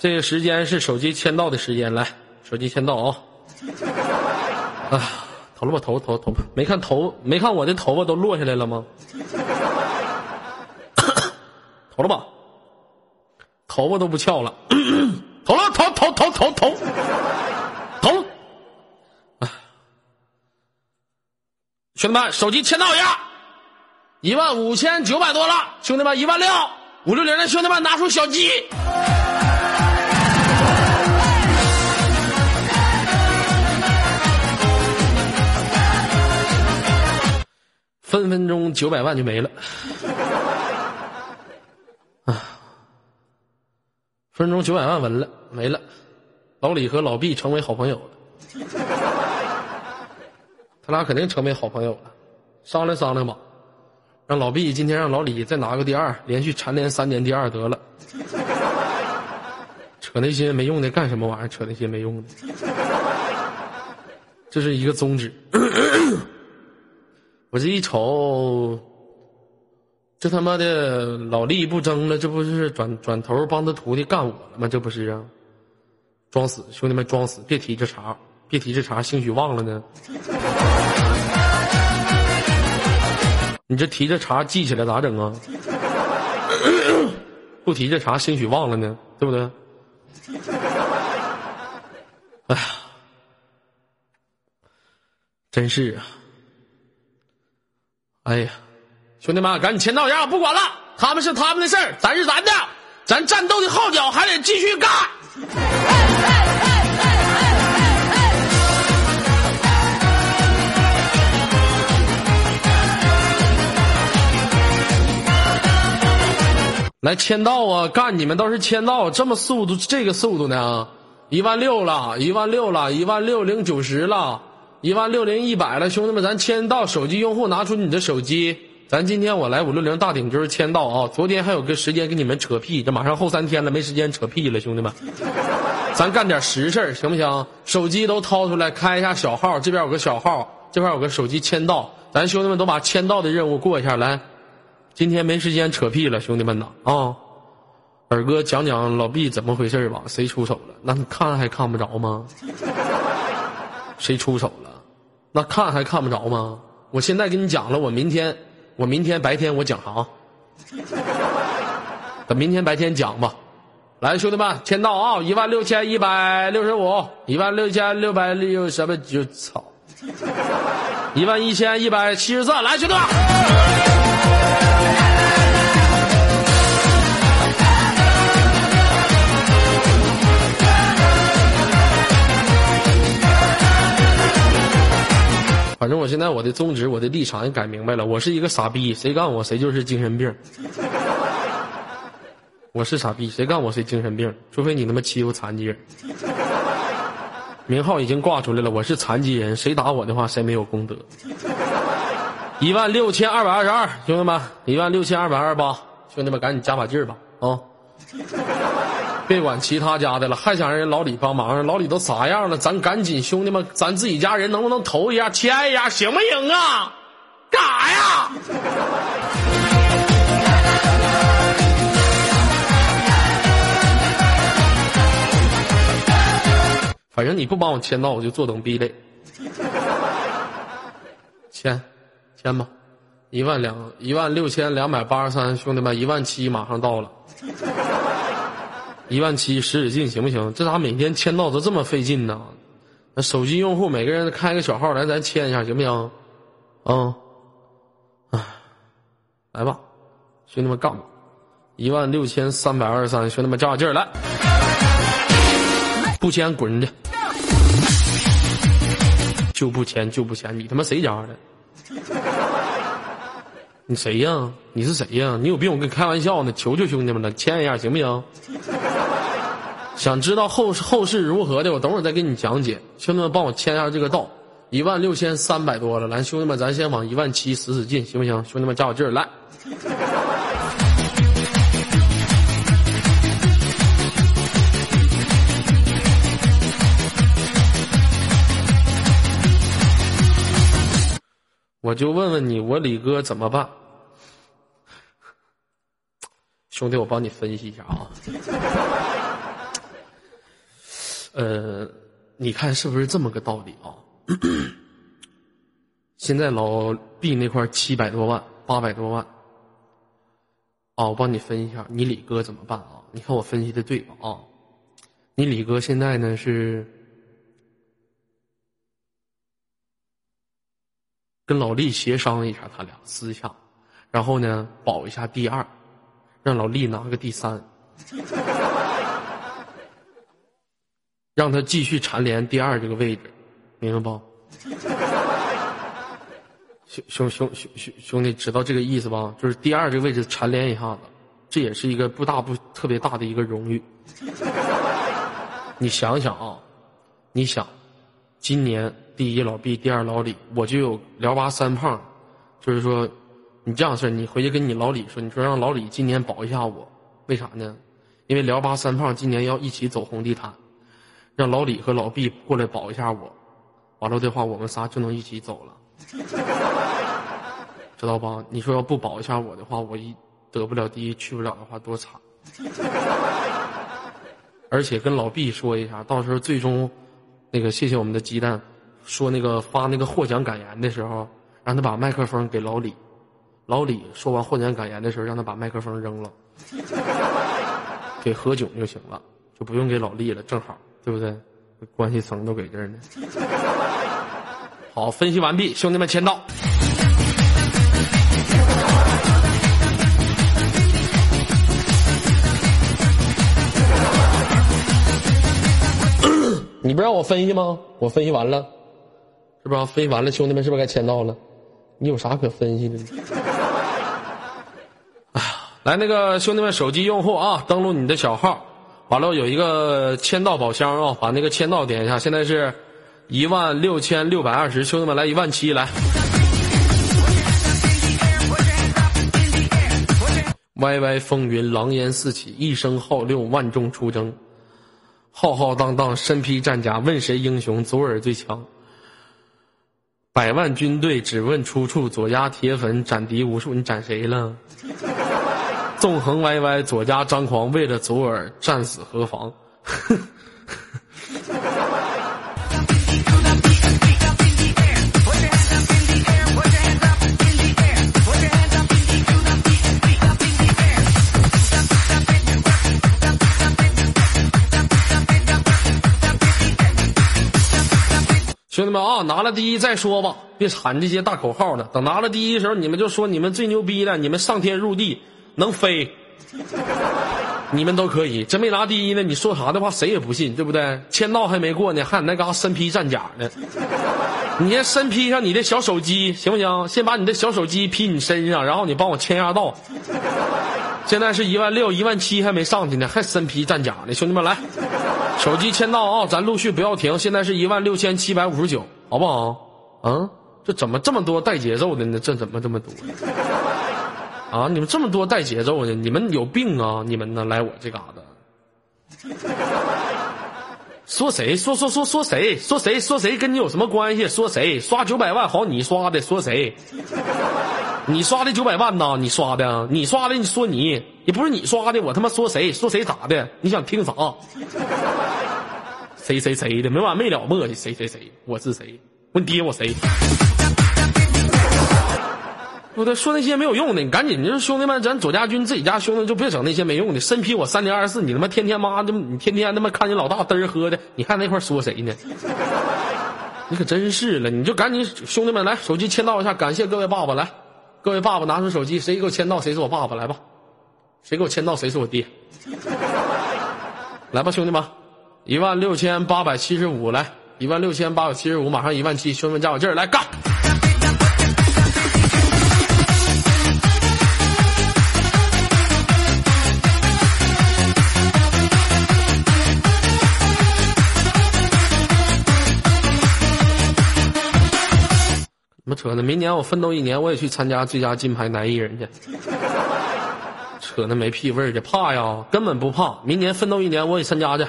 这个时间是手机签到的时间，来，手机签到啊！啊，投了吧，投投投，没看头，没看我的头发都落下来了吗？投了吧，头发都不翘了，投了，投投投投投投，兄弟们，手机签到一下，一万五千九百多了，兄弟们，一万六。五六零的兄弟们拿出小鸡。分分钟九百万就没了，啊，分分钟九百万稳了没了，老李和老毕成为好朋友了，他俩肯定成为好朋友了，商量商量吧，让老毕今天让老李再拿个第二，连续蝉联三年第二得了，扯那些没用的干什么玩意儿？扯那些没用的，这是一个宗旨。我这一瞅，这他妈的老力不争了，这不是转转头帮他徒弟干我了吗？这不是啊？装死，兄弟们装死，别提这茬，别提这茬，兴许忘了呢。你这提这茬记起来咋整啊？不提这茬，兴许忘了呢，对不对？哎呀，真是啊！哎呀，兄弟们，赶紧签到一下，不管了，他们是他们的事儿，咱是咱的，咱战斗的号角还得继续干。来签到啊！干你们倒是签到，这么速度，这个速度呢？一万六了，一万六了，一万六零九十了。一万六零一百了，兄弟们，咱签到，手机用户拿出你的手机，咱今天我来五六零大顶就是签到啊！昨天还有个时间跟你们扯屁，这马上后三天了，没时间扯屁了，兄弟们，咱干点实事行不行？手机都掏出来，开一下小号，这边有个小号，这边有个手机签到，咱兄弟们都把签到的任务过一下来。今天没时间扯屁了，兄弟们呐啊！二哥讲讲老毕怎么回事吧？谁出手了？那看还看不着吗？谁出手了？那看还看不着吗？我现在跟你讲了，我明天，我明天白天我讲啥？等明天白天讲吧。来，兄弟们，签到啊！一万六千一百六十五，一万六千六百六什么就操，一万一千一百七十四。来，兄弟们。反正我现在我的宗旨我的立场也改明白了，我是一个傻逼，谁干我谁就是精神病。我是傻逼，谁干我谁精神病，除非你他妈欺负残疾人。名号已经挂出来了，我是残疾人，谁打我的话谁没有功德。一万六千二百二十二，兄弟们，一万六千二百二十八，兄弟们赶紧加把劲儿吧啊！别管其他家的了，还想让人老李帮忙？老李都啥样了？咱赶紧，兄弟们，咱自己家人能不能投一下、签一下，行不行啊？干啥呀？反正你不帮我签到，我就坐等逼嘞。签，签吧，一万两，一万六千两百八十三，兄弟们，一万七马上到了。一万七使使劲行不行？这咋每天签到都这么费劲呢？那手机用户每个人开个小号来，咱签一下行不行？啊，哎，来吧，兄弟们干！一万六千三百二十三，兄弟们加把劲儿来！不签滚去！就不签就不签，你他妈谁家的？你谁呀？你是谁呀？你有病？我跟你开玩笑呢！求求兄弟们了，签一下行不行？想知道后后事如何的，我等会儿再给你讲解。兄弟们，帮我签一下这个到，一万六千三百多了。来，兄弟们，咱先往一万七使使劲，行不行？兄弟们，加把劲儿来！我就问问你，我李哥怎么办？兄弟，我帮你分析一下啊。呃，你看是不是这么个道理啊？现在老毕那块七百多万、八百多万，啊，我帮你分析一下，你李哥怎么办啊？你看我分析的对吧？啊，你李哥现在呢是跟老厉协商一下，他俩私下，然后呢保一下第二，让老厉拿个第三。让他继续蝉联第二这个位置，明白不？兄兄兄兄兄兄弟，知道这个意思吧？就是第二这个位置蝉联一下子，这也是一个不大不特别大的一个荣誉。你想想啊，你想，今年第一老毕，第二老李，我就有辽八三胖，就是说，你这样式你回去跟你老李说，你说让老李今年保一下我，为啥呢？因为辽八三胖今年要一起走红地毯。让老李和老毕过来保一下我，完了的话，我们仨就能一起走了，知道吧？你说要不保一下我的话，我一得不了第一，去不了的话，多惨！而且跟老毕说一下，到时候最终那个谢谢我们的鸡蛋，说那个发那个获奖感言的时候，让他把麦克风给老李，老李说完获奖感言的时候，让他把麦克风扔了，给何炅就行了，就不用给老毕了，正好。对不对？关系层都给这儿呢。好，分析完毕，兄弟们签到。你不让我分析吗？我分析完了，是不是？分析完了，兄弟们是不是该签到了？你有啥可分析的？哎呀，来，那个兄弟们，手机用户啊，登录你的小号。完了，有一个签到宝箱啊，把那个签到点一下。现在是一万六千六百二十，兄弟们来一万七来。歪歪风云，狼烟四起，一声号六，万众出征。浩浩荡荡，身披战甲，问谁英雄？左耳最强。百万军队只问出处，左压铁粉斩敌无数，你斩谁了？纵横歪歪，左家张狂，为了左耳战死何妨？兄弟们啊，拿了第一再说吧，别喊这些大口号了。等拿了第一的时候，你们就说你们最牛逼了，你们上天入地。能飞，你们都可以。真没拿第一呢，你说啥的话谁也不信，对不对？签到还没过呢，还你那嘎身披战甲呢。你先身披上你的小手机行不行？先把你的小手机披你身上，然后你帮我签下到。现在是一万六、一万七还没上去呢，还身披战甲呢。兄弟们来，手机签到啊，咱陆续不要停。现在是一万六千七百五十九，好不好？啊，这怎么这么多带节奏的呢？这怎么这么多？啊！你们这么多带节奏的，你们有病啊！你们呢？来我这嘎达，说谁？说说说说谁？说谁？说谁？跟你有什么关系？说谁？刷九百万好，你刷的？说谁？你刷的九百万呐？你刷的？你刷的？你说你也不是你刷的，我他妈说谁？说谁咋的？你想听啥？谁谁谁的？没完没了磨叽，谁谁谁？我是谁？问爹我谁？不对，说那些没有用的，你赶紧，你说兄弟们，咱左家军自己家兄弟就别整那些没用的。身披我三零二四，你他妈天天妈的，你天天他妈看你老大嘚儿喝的，你看那块说谁呢？你可真是了，你就赶紧兄弟们来，手机签到一下，感谢各位爸爸来，各位爸爸拿出手机，谁给我签到谁是我爸爸来吧，谁给我签到谁是我爹，来吧兄弟们，一万六千八百七十五来，一万六千八百七十五，马上一万七，兄弟们加把劲儿来干！扯呢？明年我奋斗一年，我也去参加最佳金牌男艺人去。扯那没屁味儿去，怕呀？根本不怕。明年奋斗一年，我也参加去。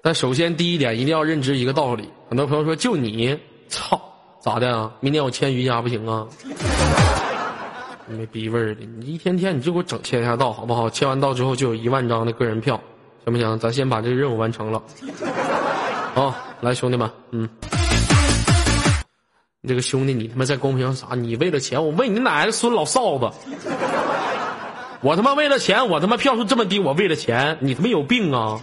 但首先第一点，一定要认知一个道理。很多朋友说，就你，操，咋的啊？明年我签瑜伽不行啊？没逼味儿的，你一天天你就给我整签一下到好不好？签完到之后就有一万张的个人票。行不行？咱先把这个任务完成了。啊，来兄弟们，嗯，这个兄弟你他妈在公屏上啥？你为了钱？我为你奶奶孙老臊子！我他妈为了钱，我他妈票数这么低，我为了钱，你他妈有病啊！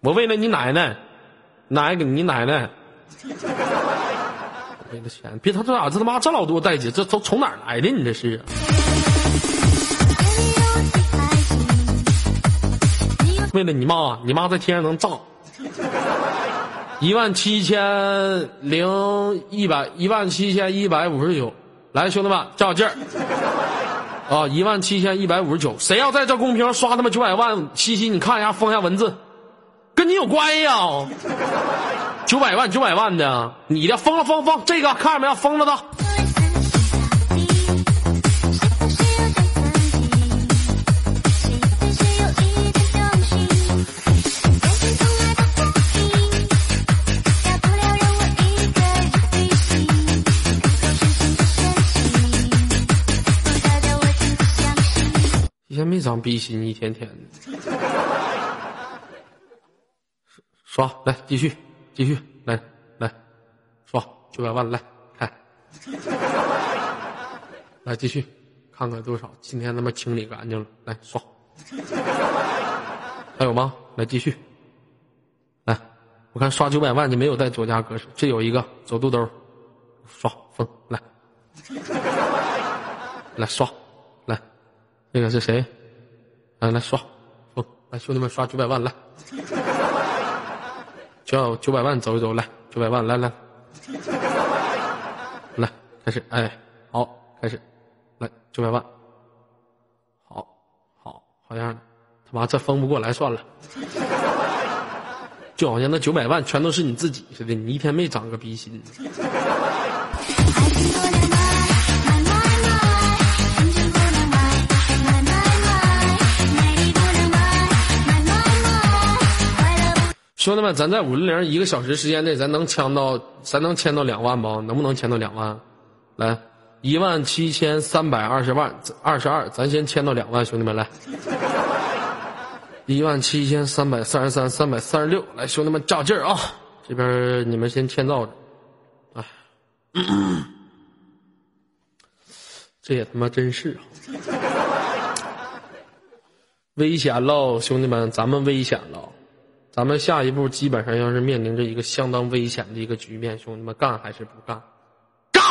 我为了你奶奶，奶你奶奶，为了钱，别他这咋这他妈这老多代姐，这都从哪儿来的？你这是？为了你妈，你妈在天上能炸。一万七千零一百，一万七千一百五十九，来兄弟们，加把劲儿。啊，一万七千一百五十九，谁要在这公屏上刷他妈九百万？西西，你看一下，封下文字，跟你有关系啊？九百万，九百万的，你的封了，封封，这个看着没有？封了的。没长逼心，一天天的。刷来继续继续来来刷九百万来开，来继续看看多少？今天他妈清理干净了，来刷。还有吗？来继续来，我看刷九百万你没有带左家歌手，这有一个走肚兜，刷封来 来刷来，那个是谁？来来刷，来兄弟们刷九百万来，叫九百万走一走来，九百万来来，来开始哎好开始，来九百万，好好好样的，他妈这封不过来算了，就好像那九百万全都是你自己似的，你一天没长个逼心。兄弟们，咱在五零零一个小时时间内，咱能抢到，咱能签到两万不？能不能签到两万？来，一万七千三百二十万二十二，咱先签到两万，兄弟们来。一万七千三百三十三三百三十六，来，兄弟们加劲儿啊！这边你们先签到着，哎，这也他妈真是啊！危险喽，兄弟们，咱们危险了。咱们下一步基本上要是面临着一个相当危险的一个局面，兄弟们干还是不干？干！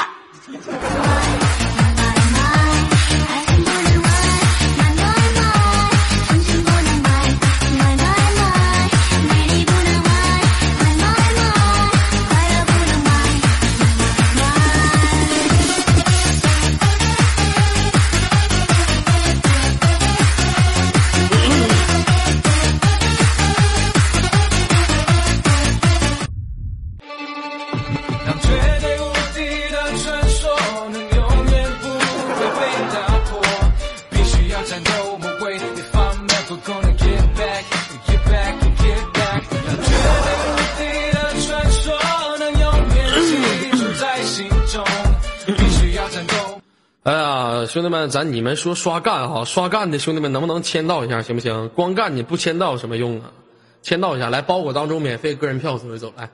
哎呀兄弟们，咱你们说刷干哈？刷干的兄弟们能不能签到一下，行不行？光干你不签到有什么用啊？签到一下，来包裹当中免费个人票走一走，来，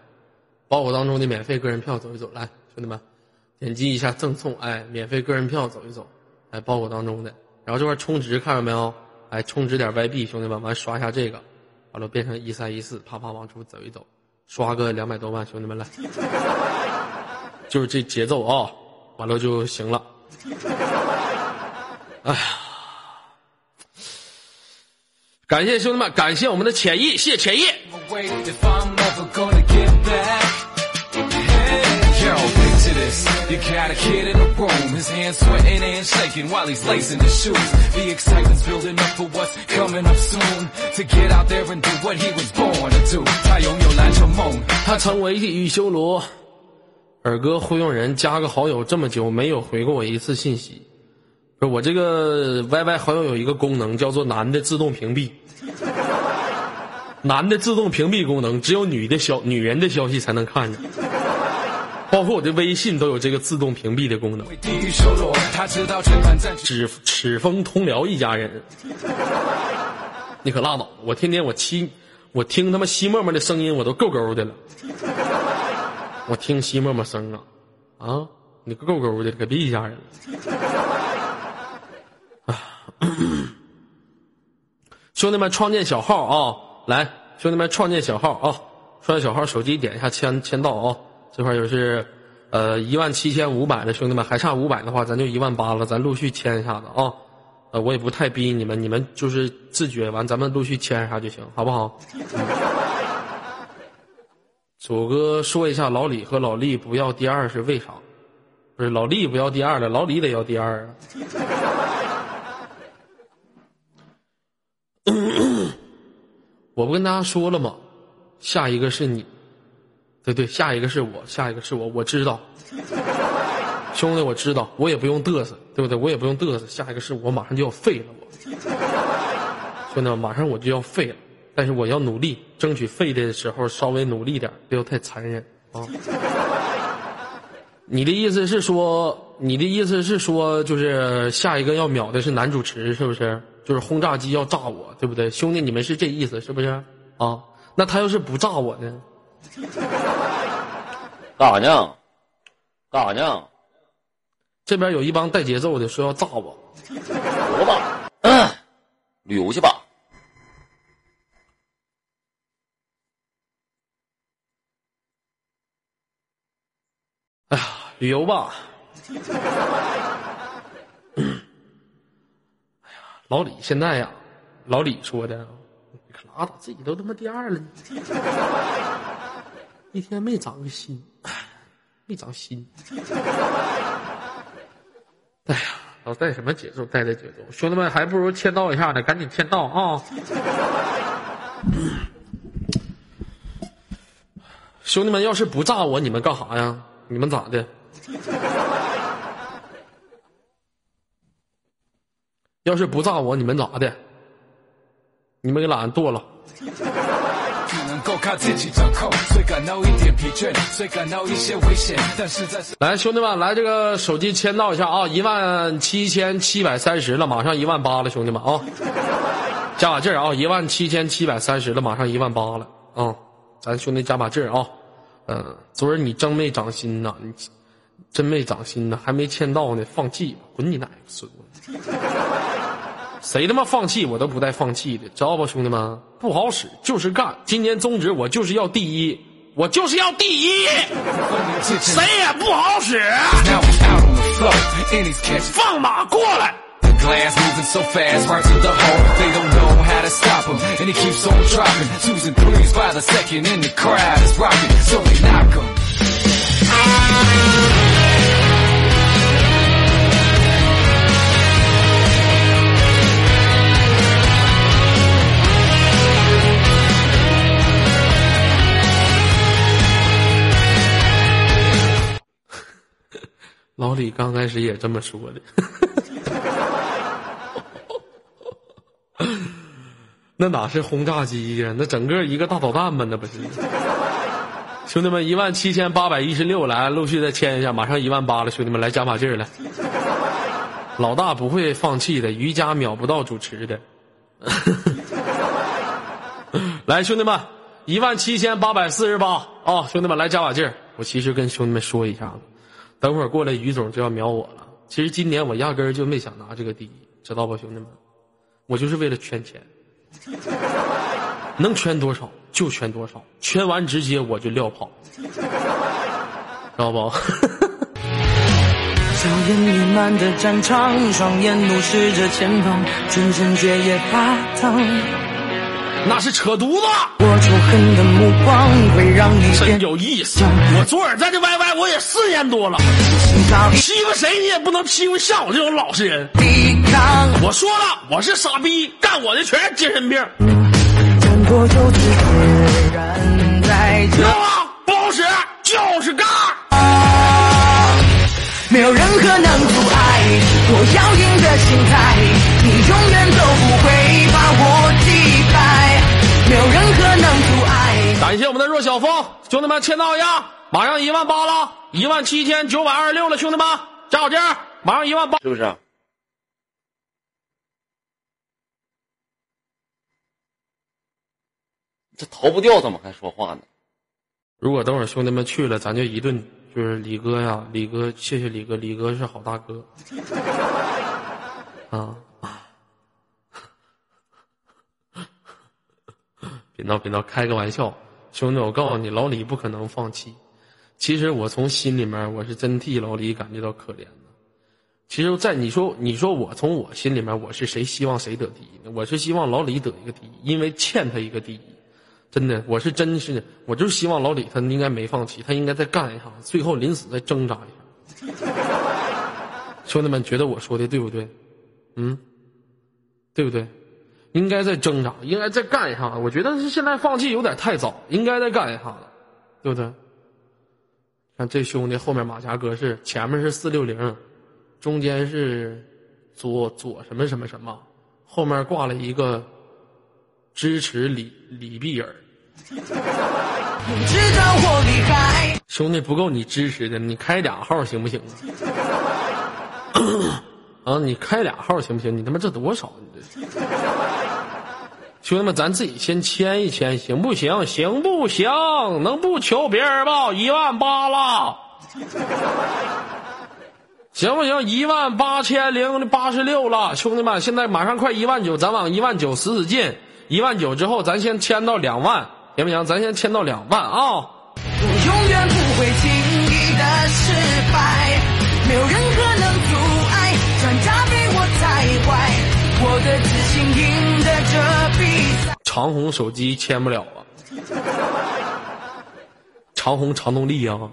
包裹当中的免费个人票走一走，来，兄弟们，点击一下赠送，哎，免费个人票走一走，来包裹当中的，然后这块充值看着没有？哎，充值点外币，兄弟们，完刷一下这个，完了变成一三一四，啪啪往出走一走，刷个两百多万，兄弟们来，就是这节奏啊，完了就行了。哎呀！感谢兄弟们，感谢我们的浅意，谢谢浅意。他成为地狱修罗，尔哥忽悠人加个好友这么久，没有回过我一次信息。不是我这个 YY 好友有一个功能叫做男的自动屏蔽，男的自动屏蔽功能只有女的消女人的消息才能看着，包括我的微信都有这个自动屏蔽的功能。只赤峰通辽一家人，你可拉倒！我天天我亲，我听他妈西沫沫的声音，我都够够的了。我听西默默声啊，啊，你够够的，可别一家人了。兄弟们，创建小号啊！来，兄弟们，创建小号啊！创建小号，手机点一下签签到啊！这块就是，呃，一万七千五百的兄弟们，还差五百的话，咱就一万八了，咱陆续签一下子啊！呃，我也不太逼你们，你们就是自觉完，咱们陆续签一下就行，好不好？狗哥说一下，老李和老李不要第二是为啥？不是老李不要第二了，老李得要第二啊！我不跟大家说了吗？下一个是你，对对，下一个是我，下一个是我，我知道。兄弟，我知道，我也不用嘚瑟，对不对？我也不用嘚瑟。下一个是我马上就要废了，我兄弟们，马上我就要废了，但是我要努力，争取废的时候稍微努力点，不要太残忍啊。你的意思是说，你的意思是说，就是下一个要秒的是男主持，是不是？就是轰炸机要炸我，对不对？兄弟，你们是这意思是不是？啊，那他要是不炸我呢？干啥呢？干啥呢？这边有一帮带节奏的说要炸我，游吧，嗯，旅游去吧。哎呀，旅游吧。哎呀，老李现在呀，老李说的，你可拉倒，自己都他妈第二了，一天没长个心，没长心。哎呀，老带什么节奏？带的节奏，兄弟们还不如签到一下呢，赶紧签到啊！兄弟们，要是不炸我，你们干啥呀？你们咋的？要是不炸我，你们咋的？你们给懒剁了。来，兄弟们，来这个手机签到一下啊！一万七千七百三十了，马上一万八了，兄弟们啊！加把劲儿啊！一万七千七百三十了，马上一万八了啊！咱兄弟加把劲儿啊！嗯，昨儿你真没长心呐，你真没长心呢，还没签到呢，放弃吧，滚你奶奶孙子！谁他妈放弃我都不带放弃的，知道不，兄弟们？不好使，就是干。今年宗旨我就是要第一，我就是要第一，谁也不好使。放马过来。老李刚开始也这么说的，那哪是轰炸机呀？那整个一个大导弹嘛？那不是？兄弟们，一万七千八百一十六，来，陆续再签一下，马上一万八了，兄弟们，来加把劲儿来。老大不会放弃的，瑜伽秒不到主持的。来，兄弟们，一万七千八百四十八啊！兄弟们，来加把劲儿。我其实跟兄弟们说一下子。等会儿过来，于总就要秒我了。其实今年我压根儿就没想拿这个第一，知道不，兄弟们？我就是为了圈钱，能圈多少就圈多少，圈完直接我就撂跑，知道不？硝烟弥漫的战场，双眼怒视着前方，全身血液发烫。那是扯犊子！我仇恨的目光会让你真有意思。我左耳在这歪歪，我也四年多了。欺负谁你也不能欺负像我这种老实人。我说了，我是傻逼，干我的全是精神病。知道吗？不好使，就是干。没有任何能阻碍我要赢的心态，你永远都不会把我。没有任何能阻碍。感谢我们的若小峰，兄弟们签到一下，马上一万八了，一万七千九百二十六了，兄弟们加好劲儿，马上一万八，是不是？这逃不掉，怎么还说话呢？如果等会儿兄弟们去了，咱就一顿就是李哥呀，李哥，谢谢李哥，李哥是好大哥。啊！别闹别闹，开个玩笑，兄弟，我告诉你，老李不可能放弃。其实我从心里面，我是真替老李感觉到可怜的。其实，在你说你说我从我心里面，我是谁希望谁得第一呢？我是希望老李得一个第一，因为欠他一个第一。真的，我是真是，我就希望老李他应该没放弃，他应该再干一下，最后临死再挣扎一下。兄弟们，觉得我说的对不对？嗯，对不对？应该再挣扎，应该再干一下。我觉得是现在放弃有点太早，应该再干一下子，对不对？看这兄弟后面马甲格式，前面是四六零，中间是左左什么什么什么，后面挂了一个。支持李李碧尔，兄弟不够你支持的，你开俩号行不行啊？啊，你开俩号行不行？你他妈这多少？你这兄弟们，咱自己先签一签，行不行？行不行？能不求别人吗？一万八了，行不行？一万八千零八十六了，兄弟们，现在马上快一万九，咱往一万九使使劲。一万九之后，咱先签到两万，行不行？咱先签到两万啊！我永远不会轻易的失败，没有任何能阻碍，专家被我踩坏，我的长虹手机签不了啊！长虹长动力啊！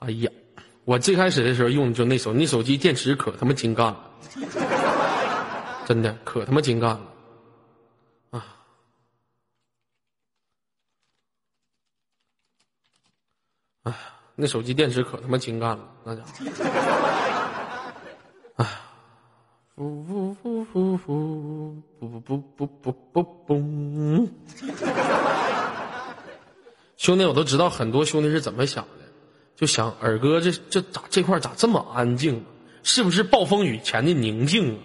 哎呀，我最开始的时候用的就那手，那手机电池可他妈精干了。真的可他妈精干了，啊！哎，那手机电池可他妈精干了，那家伙！哎，呼呼呼呼呼，不不不不不不不！兄弟，我都知道很多兄弟是怎么想的，就想二哥这这咋这块咋这么安静？是不是暴风雨前的宁静啊？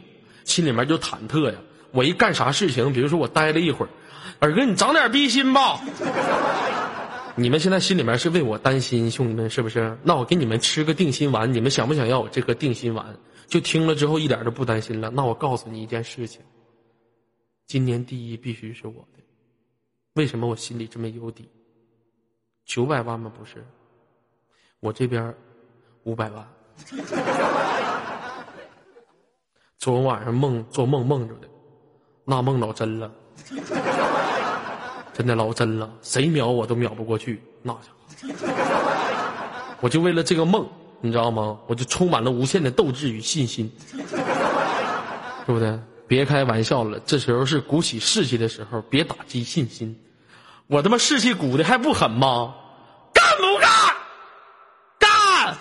心里面就忐忑呀！我一干啥事情，比如说我待了一会儿，二哥你长点逼心吧。你们现在心里面是为我担心，兄弟们是不是？那我给你们吃个定心丸，你们想不想要我这颗定心丸？就听了之后一点都不担心了。那我告诉你一件事情，今年第一必须是我的。为什么我心里这么有底？九百万吗？不是，我这边五百万。昨晚上梦做梦梦着的，那梦老真了，真的老真了，谁秒我都秒不过去，那家伙，我就为了这个梦，你知道吗？我就充满了无限的斗志与信心，对不对？别开玩笑了，这时候是鼓起士气的时候，别打击信心。我他妈士气鼓的还不狠吗？干不干？干！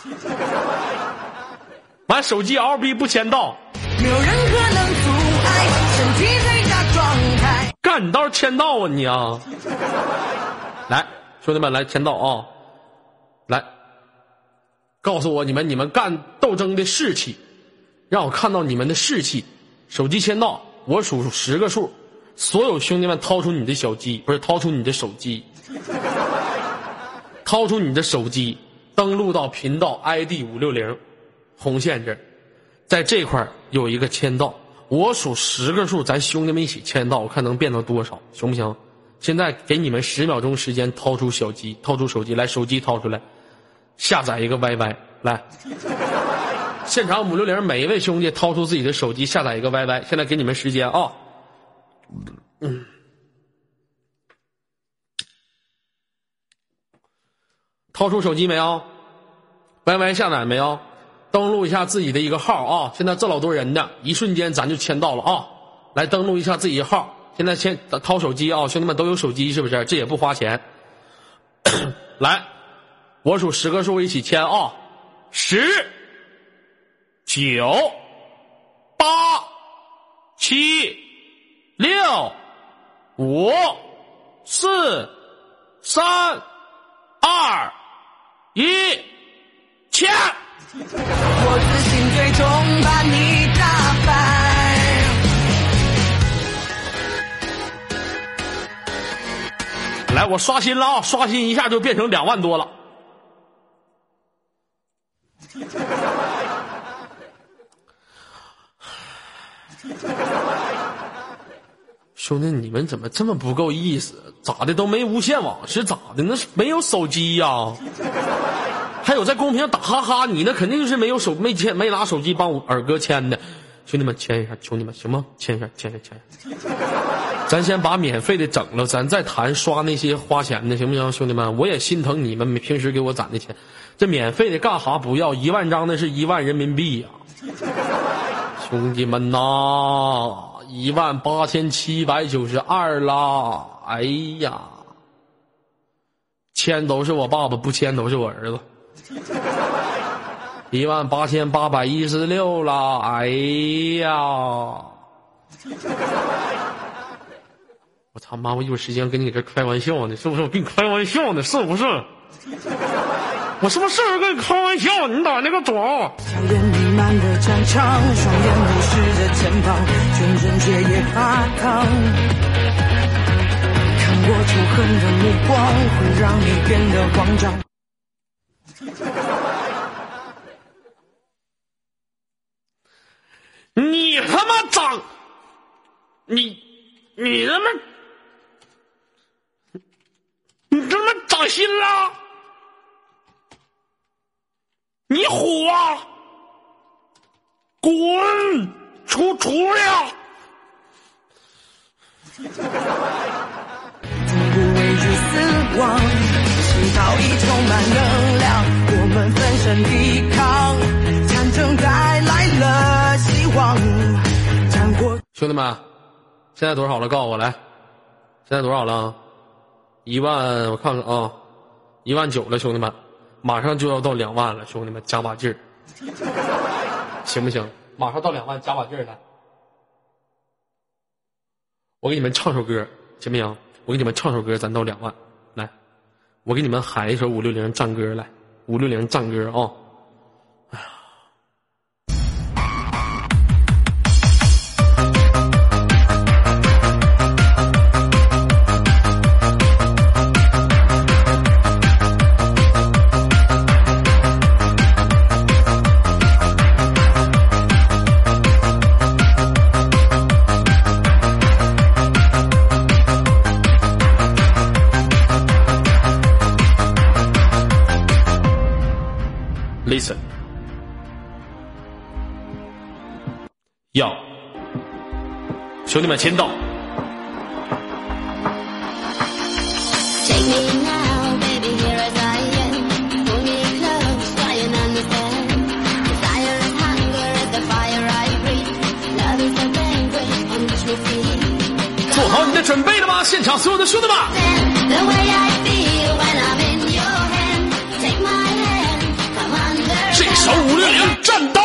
完手机 L B 不签到。没有任何能阻碍身体最佳状态。干，你倒是签到啊你啊！来，兄弟们来签到啊！来，告诉我你们你们干斗争的士气，让我看到你们的士气。手机签到，我数十个数，所有兄弟们掏出你的小机，不是掏出你的手机，掏出你的手机，登录到频道 ID 五六零，红线这。在这块有一个签到，我数十个数，咱兄弟们一起签到，我看能变到多少，行不行？现在给你们十秒钟时间，掏出小机，掏出手机来，手机掏出来，下载一个 YY 来。现场五六零，每一位兄弟掏出自己的手机，下载一个 YY。现在给你们时间啊，嗯，掏出手机没有？YY 下载没有？登录一下自己的一个号啊！现在这老多人呢，一瞬间咱就签到了啊！来登录一下自己的号，现在先掏手机啊！兄弟们都有手机是不是？这也不花钱。来，我数十个数一起签啊十九八七六五四三二一签。我自信最终把你打败来我刷新了啊刷新一下就变成两万多了。兄弟，你们怎么这么不够意思？咋的都没无线网是咋的？那是没有手机呀？还有在公屏打哈哈，你那肯定是没有手没签没拿手机帮我二哥签的。兄弟们签一下，求你们行吗？签一下，签一下，签一下。咱先把免费的整了，咱再谈刷那些花钱的，行不行？兄弟们，我也心疼你们平时给我攒的钱，这免费的干哈不要？一万张那是一万人民币呀！兄弟们呐！一万八千七百九十二啦！哎呀，签都是我爸爸，不签都是我儿子。一万八千八百一十六啦！哎呀，我操妈！我有时间跟你这开玩笑呢，是不是？我跟你开玩笑呢，是不是？我是不是跟你开玩笑？你打那个肿。满的战场，双眼凝视着前方，发烫。看我仇恨的目光，会让你变得慌张。你他妈长，你你他妈，你他妈长心了？你虎啊！滚！出厨呀！从不畏惧死亡，心早已充满能量。我们奋身抵抗，战争带来了希望。战过，兄弟们，现在多少了？告诉我来，现在多少了？一万，我看看啊，一万九了，兄弟们，马上就要到两万了，兄弟们加把劲儿。行不行？马上到两万，加把劲儿来！我给你们唱首歌，行不行？我给你们唱首歌，咱到两万，来！我给你们喊一首五六零战歌来，五六零战歌啊！要，兄弟们，签到。做好你的准备了吗？现场所有的兄弟们，这首五六零战刀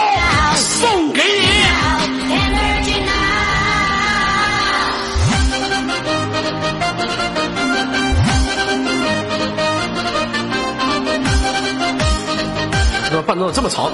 伴奏这么长。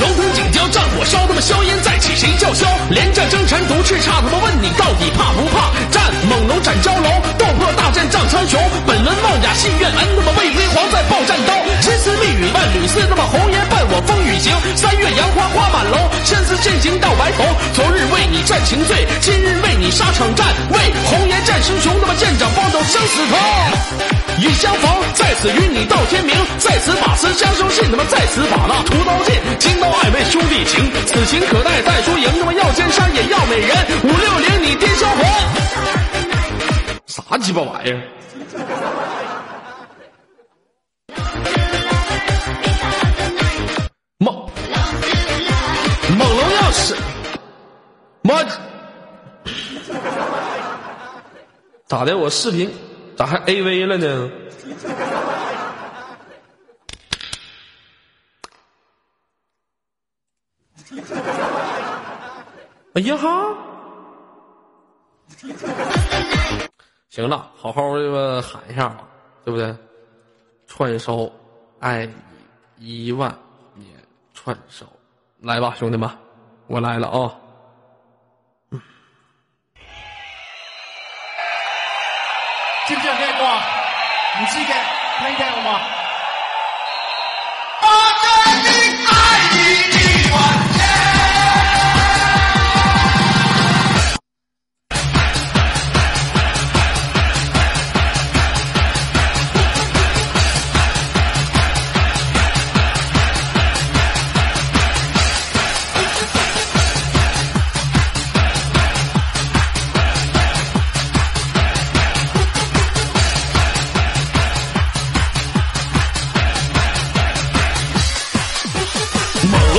龙腾锦江战火烧，他妈硝烟再起，谁叫嚣？连战争缠毒叱咤，他妈问你到底怕不怕？战猛龙斩蛟龙，斗破大战战苍穹。本轮冒甲心愿恩，他妈为辉煌在报战。千丝密语万缕丝，那么红颜伴我风雨行。三月杨花花满楼，千丝剑行到白头。昨日为你战情醉，今日为你沙场战。为红颜战英雄，那么剑斩方斗生死斗。已相逢，在此与你到天明，在此把词相收信，那么在此把那屠刀尽，金刀。爱为兄弟情，此情可待再输赢。那么要江山也要美人，五六零你颠销魂，啥鸡巴玩意儿？我咋的？我视频咋还 A V 了呢？哎呀哈！行了，好好的喊一下吧，对不对？串烧，爱你一万年串烧，来吧，兄弟们，我来了啊！知唔知有咩歌啊？唔知嘅，听听好嘛？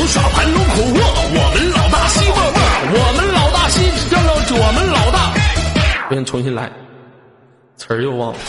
耍盘龙虎卧，我们老大西莫莫，我们老大西让让我们老大。我先重新来，词儿又忘了。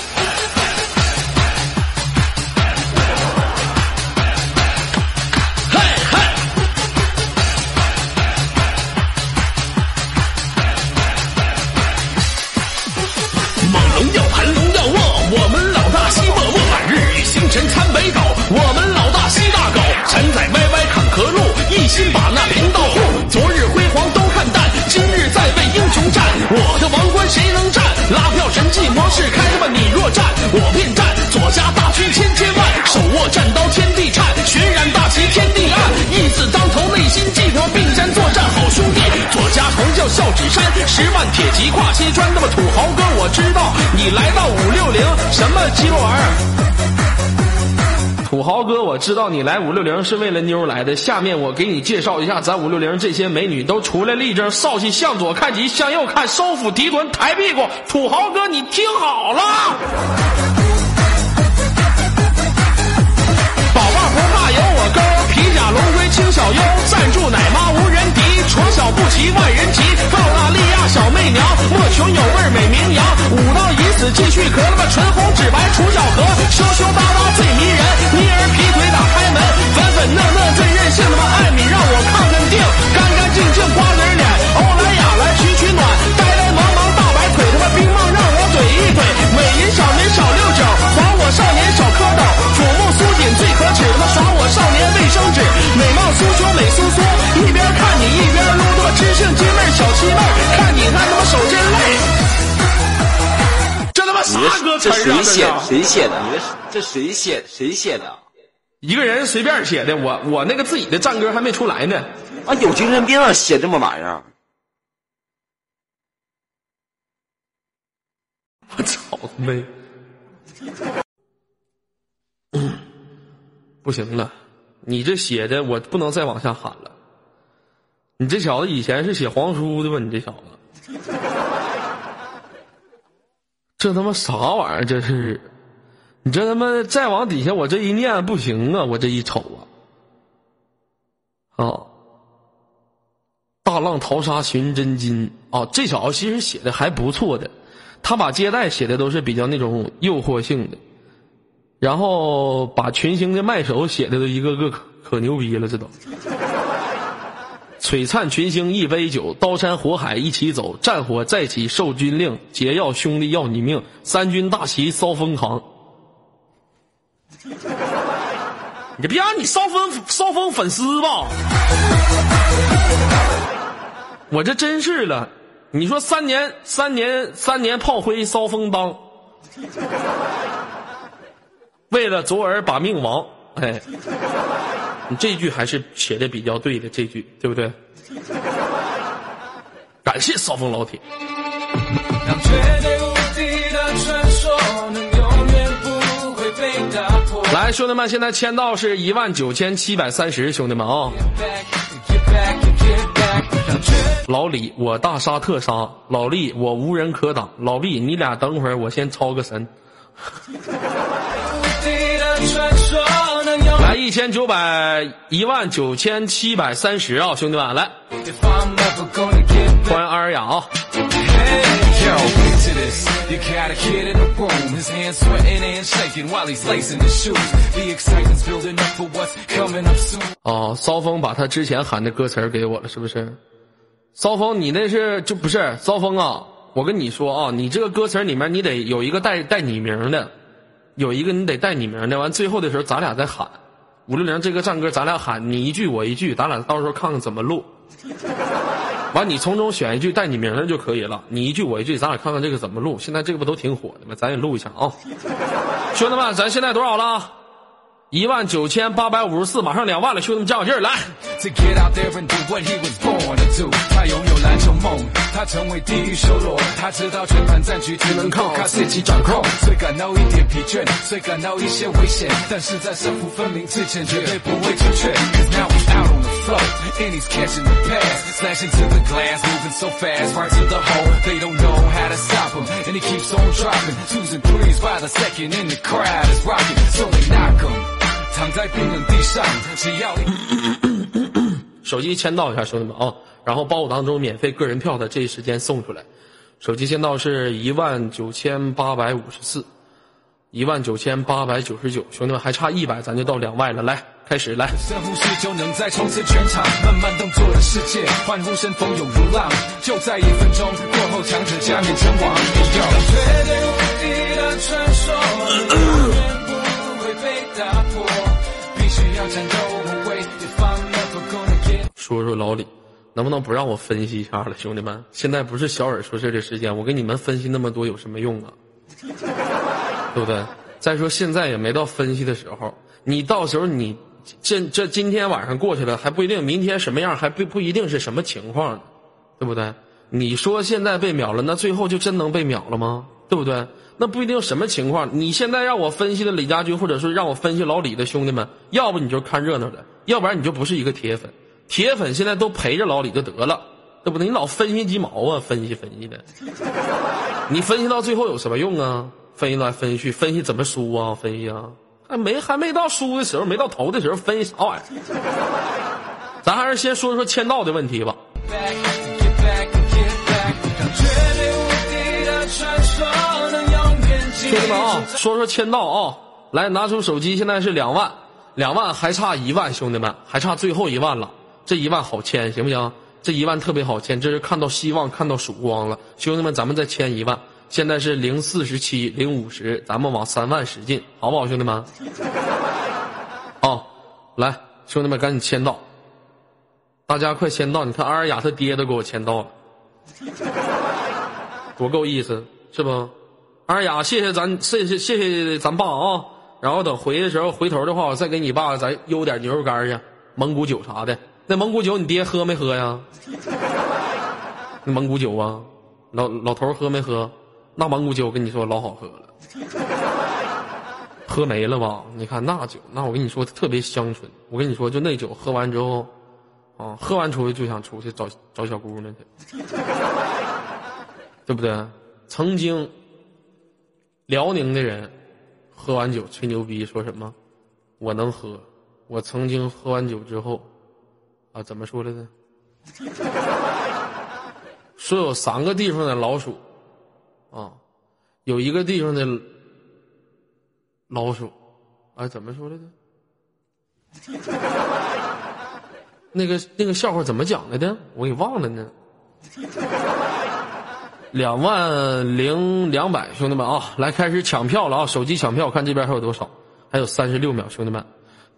拉票神技模式开那么你若战，我便战。左家大军千千万，手握战刀天地颤，血染大旗天地暗，义字当头内心悸，我并肩作战好兄弟。左家头叫笑指山，十万铁骑跨西川，那么土豪哥我知道你来到五六零什么鸡巴玩意儿？土豪哥，我知道你来五六零是为了妞来的。下面我给你介绍一下，咱五六零这些美女都出来立正，少气向左看齐，向右看，收腹提臀，抬屁股。土豪哥，你听好了。宝宝不怕有我哥，皮甲龙龟轻小优，赞助奶妈无人敌，床小不齐万人齐，澳大利亚小媚娘，莫穷有味美名扬，武道以死继续咳，他妈唇红齿白楚小河，羞羞答答最迷人，妮儿劈腿打开门，粉粉嫩嫩最谁写的？谁写的？你这这谁写谁写的？一个人随便写的，我我那个自己的战歌还没出来呢。啊，有精神病啊，写这么玩意儿。我操他妹！不行了，你这写的我不能再往下喊了。你这小子以前是写黄书的吧？你这小子，这他妈啥玩意儿？这是，你这他妈再往底下我这一念不行啊！我这一瞅啊，啊，大浪淘沙寻真金啊！这小子其实写的还不错的。他把接待写的都是比较那种诱惑性的，然后把群星的卖手写的都一个个可可牛逼了，这都。璀璨群星一杯酒，刀山火海一起走，战火再起受军令，劫要兄弟要你命，三军大旗骚风扛。你别让你骚风骚风粉丝吧！我这真是了。你说三年三年三年炮灰骚风当，为了昨儿把命亡，哎，你这句还是写的比较对的，这句对不对？感谢骚风老铁。让绝对无敌的传说能永远不会被打破。来，兄弟们，现在签到是一万九千七百三十，兄弟们啊 老李，我大杀特杀；老李，我无人可挡。老毕，你俩等会儿，我先超个神。一千九百一万九千七百三十啊，兄弟们来！欢迎阿尔雅啊！哦，骚风把他之前喊的歌词给我了，是不是？骚风，你那是就不是？骚风啊，我跟你说啊，你这个歌词里面，你得有一个带带你名的，有一个你得带你名的，完最后的时候咱俩再喊。五六零这个战歌，咱俩喊你一句我一句，咱俩到时候看看怎么录。完你从中选一句带你名的就可以了，你一句我一句，咱俩看看这个怎么录。现在这个不都挺火的吗？咱也录一下啊，兄弟们，咱现在多少了？一万九千八百五十四，马上两万了，兄弟们加把劲儿来！to get out there and do what he was born to do。他拥有篮球梦，他成为地狱修罗，他知道全盘战局只能靠他自己掌控。虽感到一点疲倦，虽感到一些危险，但是在胜负分明之前绝对不会出拳。Cause now he's out on the floor and he's catching the pass, slashing to the glass, moving so fast, right to the hole. They don't know how to stop him, and he keeps on dropping twos and threes by the second, and the crowd is rocking, so they knock him. 躺在冰冷地上，只要。手机签到一下，兄弟们啊！然后包我当中免费个人票的这一时间送出来。手机签到是一万九千八百五十四，一万九千八百九十九，兄弟们还差一百，咱就到两万了。来，开始来。深呼吸就能再冲刺全场，慢慢动作的世界，欢呼声蜂涌如浪。就在一分钟过后，强者加冕成王。绝对无敌的传说，说说老李，能不能不让我分析一下了，兄弟们？现在不是小耳说事的时间，我给你们分析那么多有什么用啊？对不对？再说现在也没到分析的时候，你到时候你这这今天晚上过去了还不一定，明天什么样还不不一定是什么情况，对不对？你说现在被秒了，那最后就真能被秒了吗？对不对？那不一定什么情况。你现在让我分析的李家军，或者说让我分析老李的兄弟们，要不你就看热闹的，要不然你就不是一个铁粉。铁粉现在都陪着老李就得了，对不对？你老分析鸡毛啊，分析分析的，你分析到最后有什么用啊？分析来分析去，分析怎么输啊？分析啊，还没还没到输的时候，没到头的时候，分析啥玩意儿？咱还是先说说签到的问题吧。兄弟们啊，说说签到啊，来拿出手机，现在是两万，两万还差一万，兄弟们还差最后一万了，这一万好签行不行？这一万特别好签，这是看到希望，看到曙光了，兄弟们，咱们再签一万，现在是零四十七，零五十，咱们往三万使劲，好不好，兄弟们？啊，来，兄弟们赶紧签到，大家快签到！你看阿尔雅他爹都给我签到了，多够意思，是不？阿尔雅，谢谢咱，谢谢谢谢咱爸啊！然后等回的时候，回头的话，我再给你爸咱邮点牛肉干去，蒙古酒啥的。那蒙古酒你爹喝没喝呀？那蒙古酒啊，老老头喝没喝？那蒙古酒我跟你说老好喝了，喝没了吧？你看那酒，那我跟你说特别香醇。我跟你说，就那酒喝完之后，啊，喝完出去就想出去找找小姑娘去，对不对？曾经辽宁的人喝完酒吹牛逼，说什么我能喝。我曾经喝完酒之后，啊，怎么说来着？说有三个地方的老鼠，啊，有一个地方的老鼠，啊，怎么说来着？那个那个笑话怎么讲来的？我给忘了呢。两万零两百，兄弟们啊，来开始抢票了啊！手机抢票，看这边还有多少？还有三十六秒，兄弟们，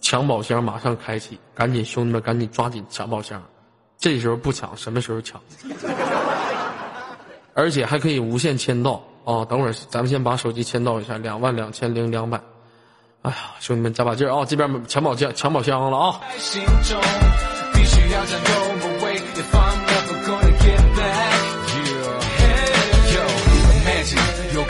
抢宝箱马上开启，赶紧兄弟们赶紧抓紧抢宝箱，这时候不抢什么时候抢？而且还可以无限签到啊！等会儿咱们先把手机签到一下，两万两千零两百。哎呀，兄弟们加把劲儿啊！这边抢宝箱抢宝箱了啊！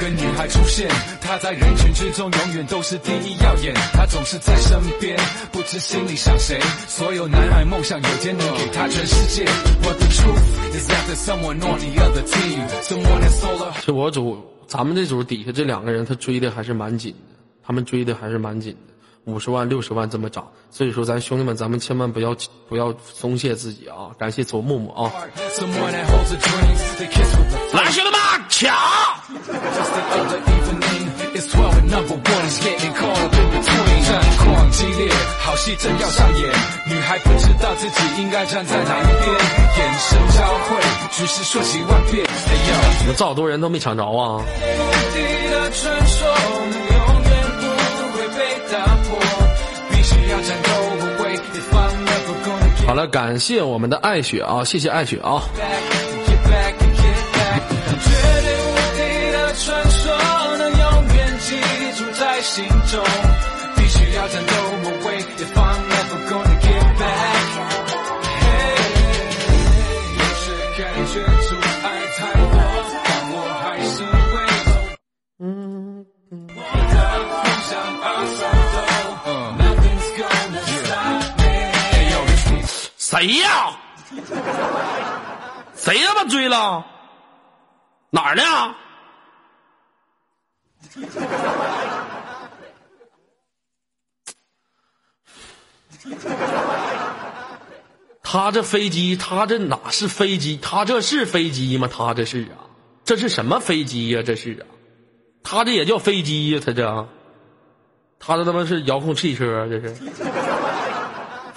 个女孩出现，她在人群之中永远都是第一耀眼，她总是在身边，不知心里想谁。所有男孩梦想有天能给她全世界。But the truth is that there's someone on the other team, someone that stole her 这我组咱们这组底下这两个人，他追的还是蛮紧的，他们追的还是蛮紧的，五十万、六十万这么涨。所以说，咱兄弟们，咱们千万不要不要松懈自己啊！感谢左木木啊！来，兄弟们，抢！战况激烈，好戏正要上演，女孩不知道自己应该站在哪一边，眼神交汇，局势瞬息万变。哎呀，怎么这么多人都没抢着啊？你的好了，感谢我们的爱雪啊，谢谢爱雪啊。谁呀？谁他妈追了？哪儿呢？他这飞机，他这哪是飞机？他这是飞机吗？他这是啊，这是什么飞机呀、这是啊，他这也叫飞机呀、他这，他这他妈是遥控汽车，这是。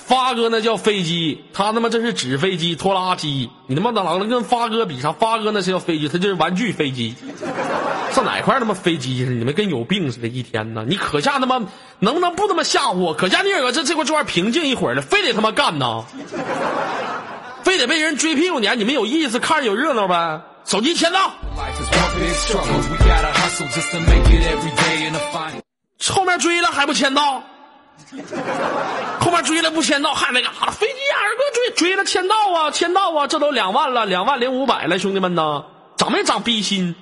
发哥那叫飞机，他他妈这是纸飞机、拖拉机。你他妈哪能跟发哥比上？发哥那是叫飞机，他这是玩具飞机。上哪块他妈飞机去了？你们跟有病似的，一天呢！你可下他妈能不能不他妈吓唬我？可下你耳朵这这块这块平静一会儿了，非得他妈干呢？非得被人追屁股撵？你们有意思，看着有热闹呗？手机签到，后面追了还不签到？后面追了不签到还那嘎了飞机呀二哥追追了签到啊签到啊这都两万了两万零五百了兄弟们呢长没长逼心？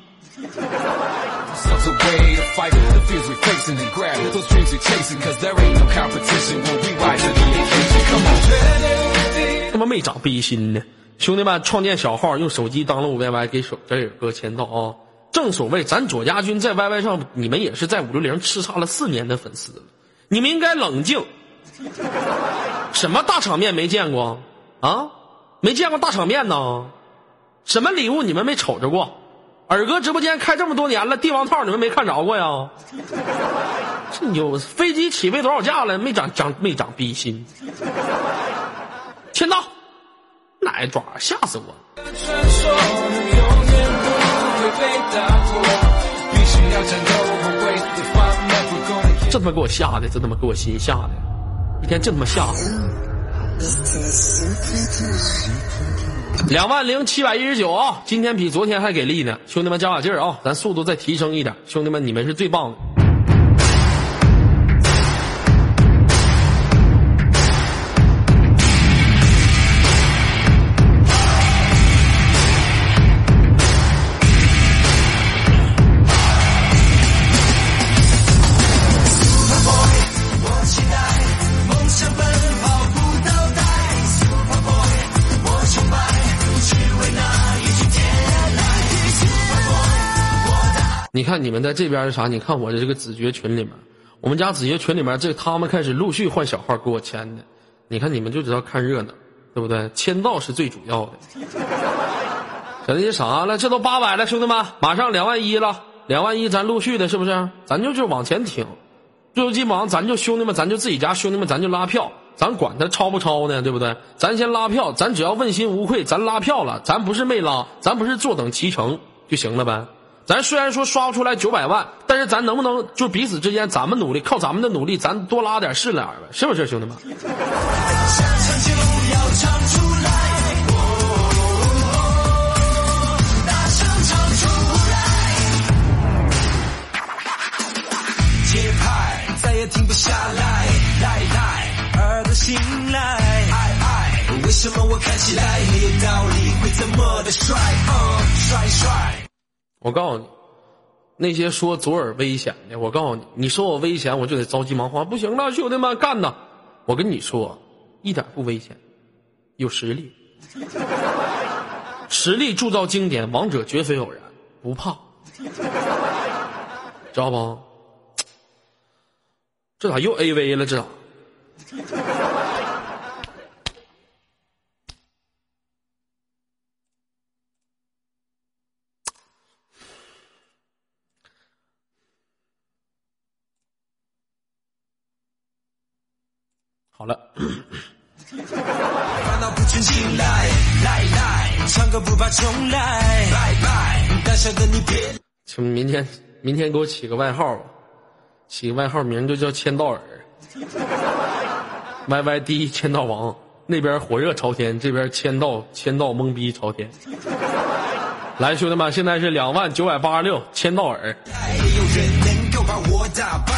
他妈没长逼心呢？兄弟们创建小号用手机登录 yy 给手这哥签到啊。正所谓咱左家军在 yy 上你们也是在五六零叱咤了四年的粉丝了。你们应该冷静。什么大场面没见过啊？没见过大场面呢？什么礼物你们没瞅着过？耳哥直播间开这么多年了，帝王套你们没看着过呀？这有飞机起飞多少架了？没长长没长逼心。签到，奶爪吓死我！传说永远不会被打破，必须要战斗这他妈给我吓的，这他妈给我心吓的，一天这他妈吓两万零七百一十九啊！今天比昨天还给力呢，兄弟们加把劲儿啊！咱速度再提升一点，兄弟们你们是最棒的。你看你们在这边是啥？你看我的这个子爵群里面，我们家子爵群里面，这他们开始陆续换小号给我签的。你看你们就知道看热闹，对不对？签到是最主要的。这那些啥了？这都八百了，兄弟们，马上两万一了，两万一咱陆续的，是不是？咱就就往前挺，最后基本上咱就兄弟们，咱就自己家兄弟们，咱就拉票，咱管他超不超呢，对不对？咱先拉票，咱只要问心无愧，咱拉票了，咱不是没拉，咱不是坐等其成就行了呗。咱虽然说刷不出来九百万，但是咱能不能就彼此之间咱们努力，靠咱们的努力，咱多拉点是点呗，是不是兄弟们？节拍再也停不下来，来来，耳朵醒来，爱爱，为什么我看起来没有道理，会这么的帅？哦，帅帅。我告诉你，那些说左耳危险的，我告诉你，你说我危险，我就得着急忙慌，不行了，兄弟们干呐！我跟你说，一点不危险，有实力，实力铸造经典，王者绝非偶然，不怕，知道不？这咋又 AV 了？这咋？好了，烦恼不准进来，来来，唱歌不怕重来，拜拜，胆小的你别。请明天明天给我起个外号吧，起个外号名就叫签到耳，YY 第一签到王，那边火热朝天，这边签到签到懵逼朝天。来，兄弟们，现在是两万九百八十六，签到耳。没有人能够把我打败。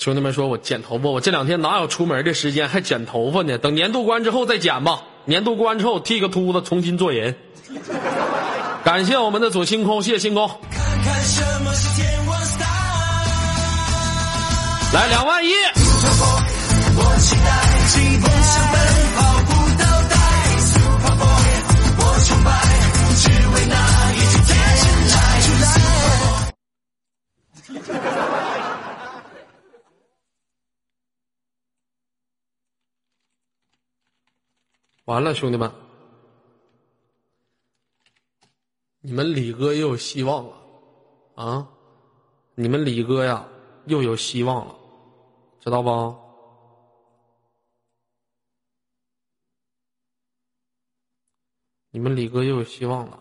兄弟们说，我剪头发，我这两天哪有出门的时间还剪头发呢？等年度关之后再剪吧。年度关之后剃个秃子，重新做人。感谢我们的左星空，谢谢星空。来两万一，我期待，完了，兄弟们，你们李哥又有希望了啊！你们李哥呀，又有希望了，知道不？你们李哥又有希望了，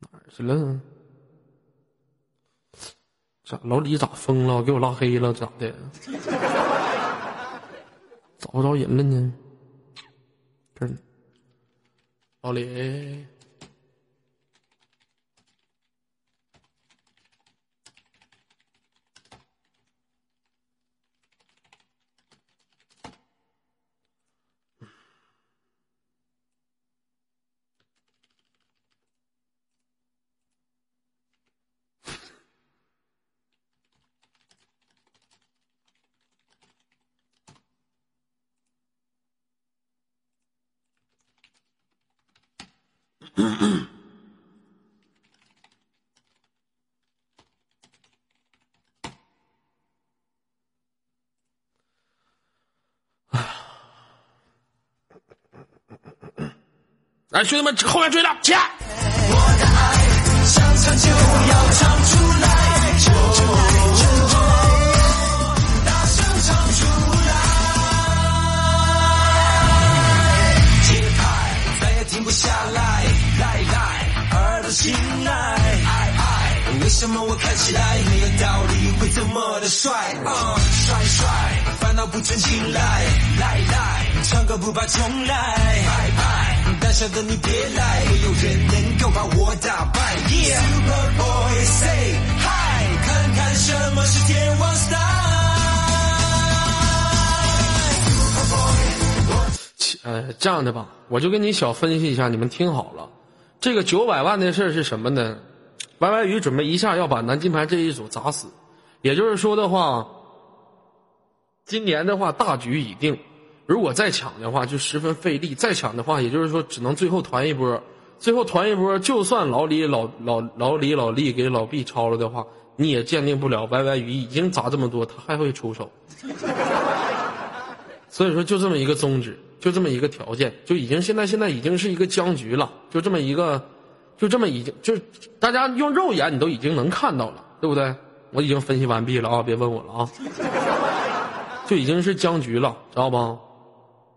哪儿去了？咋老李咋疯了？给我拉黑了咋的？找不着人了呢。这，老李，来，兄弟们，后面追了，起来！想唱就要唱出来，为什么我看起来没有道理，会这么的帅？嗯，帅帅，烦恼不准进来，来来，唱歌不怕重来，爱爱。胆小的你别来，没有人能够把我打败。Yeah, Superboy say hi，看看什么是天王 style。呃，这样的吧，我就跟你小分析一下，你们听好了，这个九百万的事儿是什么呢？Y Y 鱼准备一下要把南京牌这一组砸死，也就是说的话，今年的话大局已定。如果再抢的话，就十分费力；再抢的话，也就是说，只能最后团一波。最后团一波，就算老李、老老老李、老厉给老毕抄了的话，你也鉴定不了 Y Y 鱼已经砸这么多，他还会出手。所以说，就这么一个宗旨，就这么一个条件，就已经现在现在已经是一个僵局了，就这么一个，就这么已经就大家用肉眼你都已经能看到了，对不对？我已经分析完毕了啊，别问我了啊，就已经是僵局了，知道不？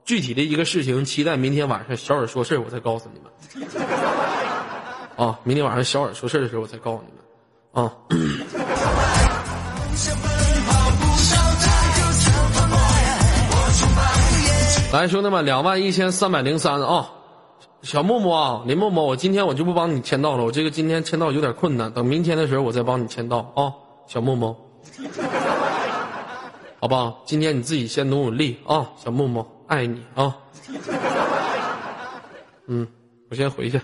具体的一个事情，期待明天晚上小耳说事儿，我再告诉你们。啊，明天晚上小耳说事儿的时候，我再告诉你们。啊。来，兄弟们，两万一千三百零三啊！小木木啊，林木木，我今天我就不帮你签到了，我这个今天签到有点困难，等明天的时候我再帮你签到啊，小木木，好吧？今天你自己先努努力啊，小木木，爱你啊。嗯，我先回去。